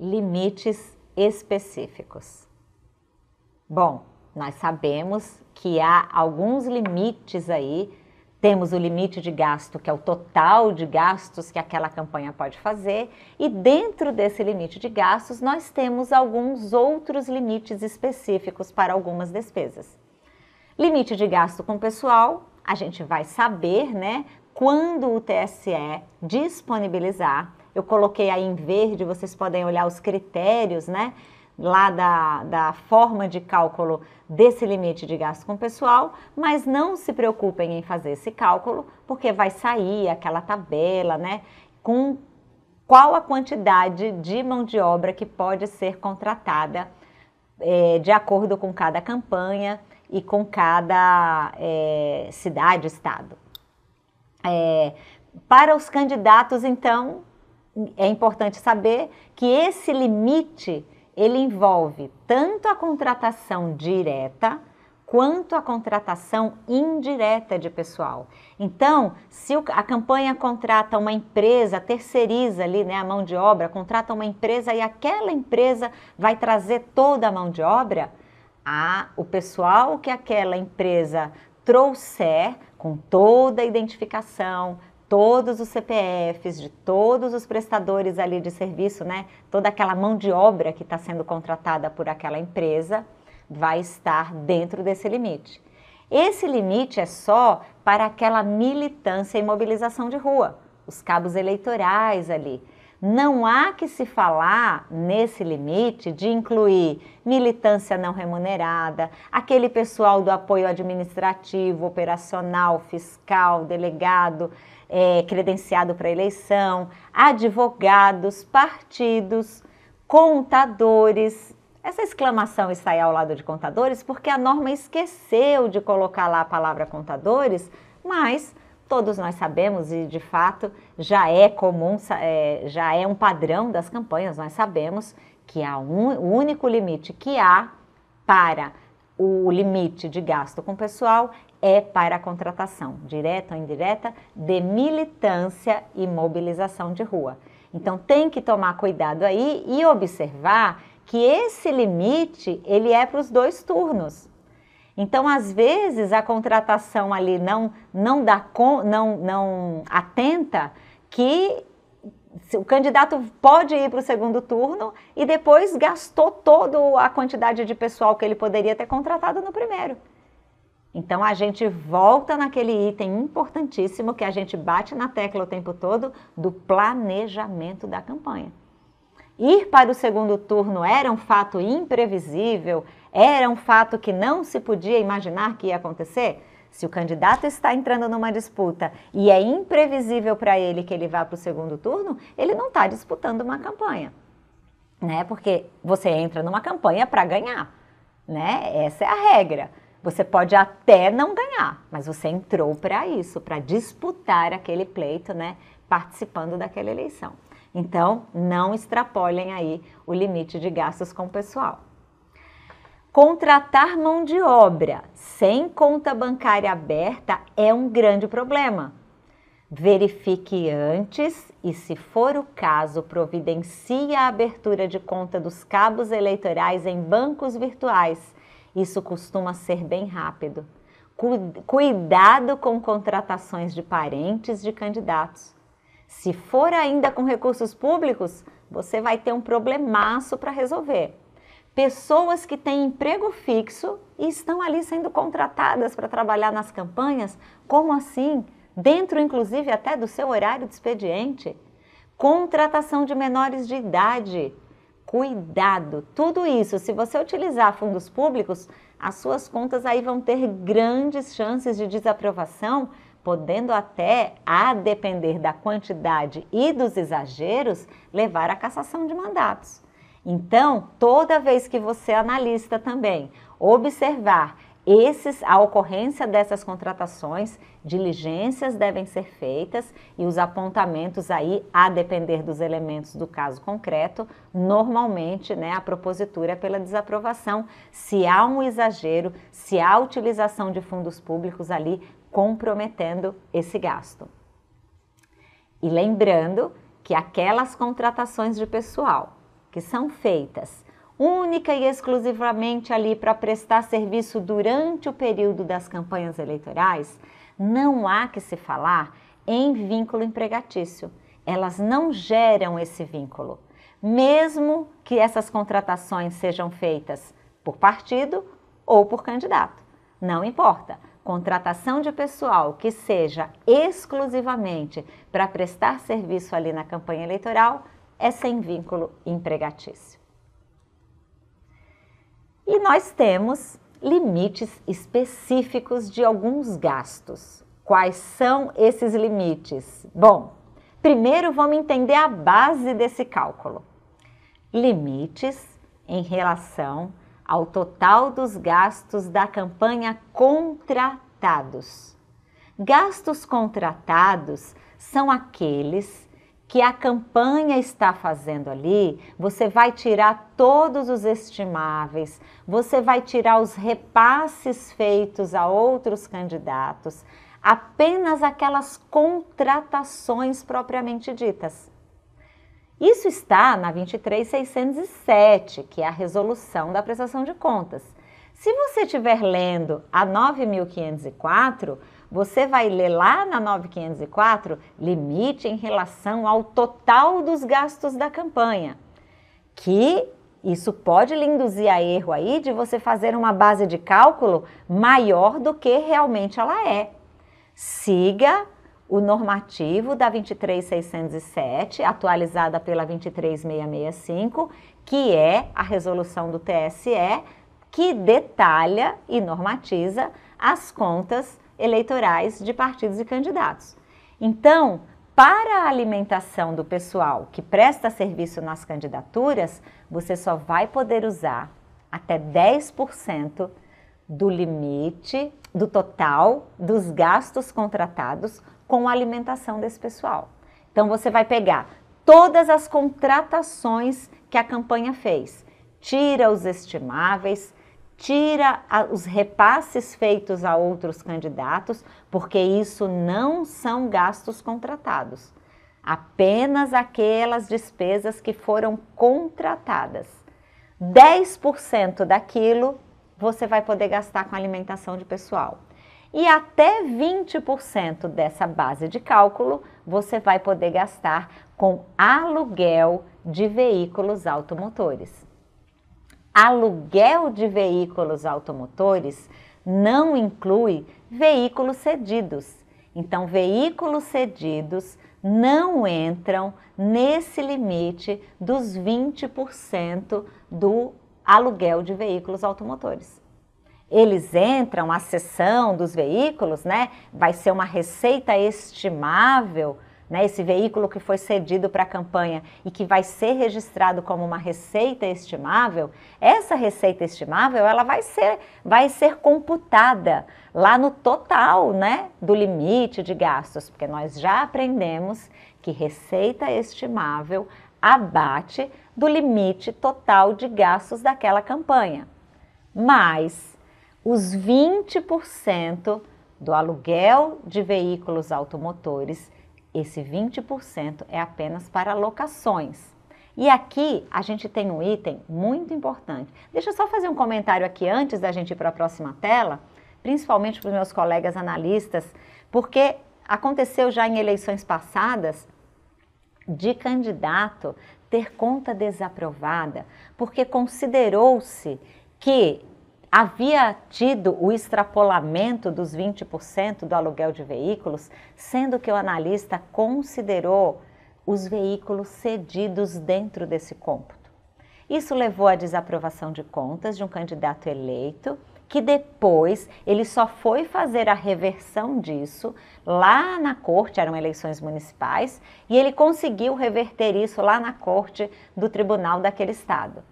limites específicos. Bom, nós sabemos que há alguns limites aí. Temos o limite de gasto, que é o total de gastos que aquela campanha pode fazer, e dentro desse limite de gastos, nós temos alguns outros limites específicos para algumas despesas. Limite de gasto com pessoal, a gente vai saber, né, quando o TSE disponibilizar. Eu coloquei aí em verde, vocês podem olhar os critérios, né? lá da, da forma de cálculo desse limite de gasto com pessoal, mas não se preocupem em fazer esse cálculo, porque vai sair aquela tabela, né, com qual a quantidade de mão de obra que pode ser contratada é, de acordo com cada campanha e com cada é, cidade, estado. É, para os candidatos, então, é importante saber que esse limite ele envolve tanto a contratação direta quanto a contratação indireta de pessoal. Então, se a campanha contrata uma empresa, terceiriza ali né, a mão de obra, contrata uma empresa e aquela empresa vai trazer toda a mão de obra, a, o pessoal que aquela empresa trouxer com toda a identificação, todos os CPFs de todos os prestadores ali de serviço, né? Toda aquela mão de obra que está sendo contratada por aquela empresa vai estar dentro desse limite. Esse limite é só para aquela militância e mobilização de rua, os cabos eleitorais ali. Não há que se falar nesse limite de incluir militância não remunerada, aquele pessoal do apoio administrativo, operacional, fiscal, delegado, é, credenciado para eleição, advogados, partidos, contadores. Essa exclamação está aí ao lado de contadores porque a norma esqueceu de colocar lá a palavra contadores, mas todos nós sabemos e de fato já é comum, é, já é um padrão das campanhas, nós sabemos que há um, o único limite que há para o limite de gasto com pessoal é para a contratação, direta ou indireta, de militância e mobilização de rua. Então tem que tomar cuidado aí e observar que esse limite ele é para os dois turnos. Então, às vezes, a contratação ali não, não, dá não, não atenta que o candidato pode ir para o segundo turno e depois gastou toda a quantidade de pessoal que ele poderia ter contratado no primeiro. Então a gente volta naquele item importantíssimo que a gente bate na tecla o tempo todo do planejamento da campanha. Ir para o segundo turno era um fato imprevisível, era um fato que não se podia imaginar que ia acontecer? Se o candidato está entrando numa disputa e é imprevisível para ele que ele vá para o segundo turno, ele não está disputando uma campanha, né? Porque você entra numa campanha para ganhar, né? Essa é a regra. Você pode até não ganhar, mas você entrou para isso, para disputar aquele pleito, né? Participando daquela eleição. Então, não extrapolem aí o limite de gastos com o pessoal. Contratar mão de obra sem conta bancária aberta é um grande problema. Verifique antes e, se for o caso, providencie a abertura de conta dos cabos eleitorais em bancos virtuais isso costuma ser bem rápido. Cuidado com contratações de parentes de candidatos. Se for ainda com recursos públicos, você vai ter um problemaço para resolver. Pessoas que têm emprego fixo e estão ali sendo contratadas para trabalhar nas campanhas, como assim? Dentro, inclusive, até do seu horário de expediente. Contratação de menores de idade Cuidado! Tudo isso, se você utilizar fundos públicos, as suas contas aí vão ter grandes chances de desaprovação, podendo até, a depender da quantidade e dos exageros, levar à cassação de mandatos. Então, toda vez que você, analista também, observar esses, a ocorrência dessas contratações, diligências devem ser feitas e os apontamentos aí, a depender dos elementos do caso concreto, normalmente né, a propositura é pela desaprovação, se há um exagero, se há utilização de fundos públicos ali comprometendo esse gasto. E lembrando que aquelas contratações de pessoal que são feitas única e exclusivamente ali para prestar serviço durante o período das campanhas eleitorais, não há que se falar em vínculo empregatício. Elas não geram esse vínculo, mesmo que essas contratações sejam feitas por partido ou por candidato. Não importa. Contratação de pessoal que seja exclusivamente para prestar serviço ali na campanha eleitoral é sem vínculo empregatício. E nós temos limites específicos de alguns gastos. Quais são esses limites? Bom, primeiro vamos entender a base desse cálculo. Limites em relação ao total dos gastos da campanha contratados. Gastos contratados são aqueles que a campanha está fazendo ali, você vai tirar todos os estimáveis, você vai tirar os repasses feitos a outros candidatos, apenas aquelas contratações propriamente ditas. Isso está na 23607, que é a resolução da prestação de contas. Se você estiver lendo a 9504, você vai ler lá na 9504 limite em relação ao total dos gastos da campanha, que isso pode lhe induzir a erro aí de você fazer uma base de cálculo maior do que realmente ela é. Siga o normativo da 23607, atualizada pela 23665, que é a resolução do TSE, que detalha e normatiza as contas eleitorais de partidos e candidatos. Então, para a alimentação do pessoal que presta serviço nas candidaturas, você só vai poder usar até 10% do limite do total dos gastos contratados com a alimentação desse pessoal. Então você vai pegar todas as contratações que a campanha fez, tira os estimáveis, tira os repasses feitos a outros candidatos, porque isso não são gastos contratados, apenas aquelas despesas que foram contratadas. 10% daquilo você vai poder gastar com alimentação de pessoal. E até 20% dessa base de cálculo você vai poder gastar com aluguel de veículos automotores aluguel de veículos automotores não inclui veículos cedidos. Então, veículos cedidos não entram nesse limite dos 20% do aluguel de veículos automotores. Eles entram, a cessão dos veículos, né? Vai ser uma receita estimável né, esse veículo que foi cedido para a campanha e que vai ser registrado como uma receita estimável, essa receita estimável ela vai ser, vai ser computada lá no total né, do limite de gastos, porque nós já aprendemos que receita estimável abate do limite total de gastos daquela campanha. Mas os 20% do aluguel de veículos automotores esse 20% é apenas para locações. E aqui a gente tem um item muito importante. Deixa eu só fazer um comentário aqui antes da gente ir para a próxima tela, principalmente para os meus colegas analistas, porque aconteceu já em eleições passadas de candidato ter conta desaprovada, porque considerou-se que havia tido o extrapolamento dos 20% do aluguel de veículos, sendo que o analista considerou os veículos cedidos dentro desse cômputo. Isso levou à desaprovação de contas de um candidato eleito, que depois ele só foi fazer a reversão disso lá na corte, eram eleições municipais, e ele conseguiu reverter isso lá na corte do tribunal daquele estado.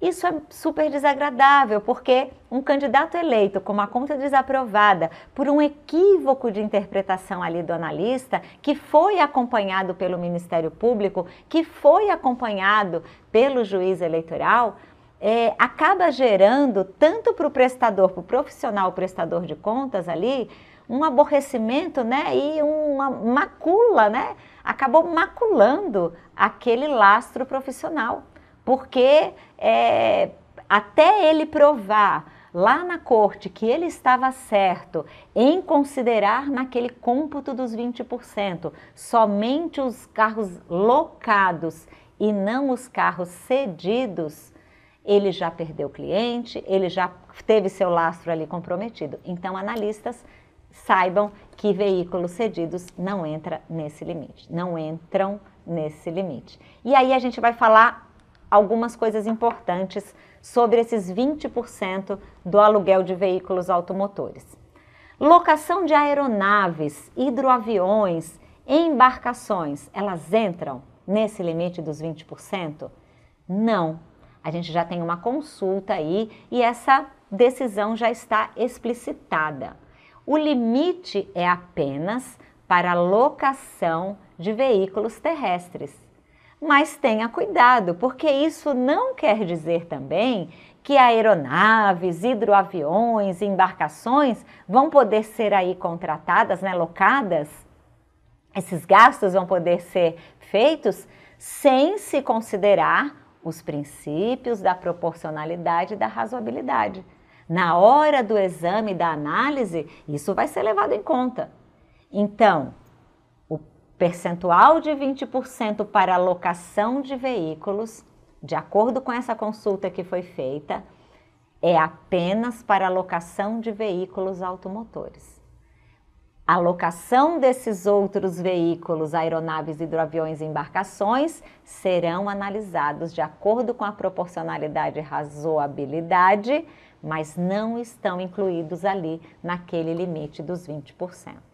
Isso é super desagradável, porque um candidato eleito com uma conta desaprovada por um equívoco de interpretação ali do analista, que foi acompanhado pelo Ministério Público, que foi acompanhado pelo juiz eleitoral, é, acaba gerando, tanto para o prestador, para o profissional prestador de contas ali, um aborrecimento né, e uma macula, né? Acabou maculando aquele lastro profissional porque é, até ele provar lá na corte que ele estava certo em considerar naquele cômputo dos 20% somente os carros locados e não os carros cedidos, ele já perdeu cliente, ele já teve seu lastro ali comprometido. Então, analistas saibam que veículos cedidos não entra nesse limite, não entram nesse limite. E aí a gente vai falar algumas coisas importantes sobre esses 20% do aluguel de veículos automotores. Locação de aeronaves, hidroaviões, embarcações, elas entram nesse limite dos 20%? Não. A gente já tem uma consulta aí e essa decisão já está explicitada. O limite é apenas para locação de veículos terrestres. Mas tenha cuidado, porque isso não quer dizer também que aeronaves, hidroaviões, embarcações vão poder ser aí contratadas, né, locadas. Esses gastos vão poder ser feitos sem se considerar os princípios da proporcionalidade e da razoabilidade. Na hora do exame da análise, isso vai ser levado em conta. Então, percentual de 20% para alocação de veículos, de acordo com essa consulta que foi feita, é apenas para alocação de veículos automotores. A alocação desses outros veículos, aeronaves, hidroaviões e embarcações, serão analisados de acordo com a proporcionalidade e razoabilidade, mas não estão incluídos ali naquele limite dos 20%.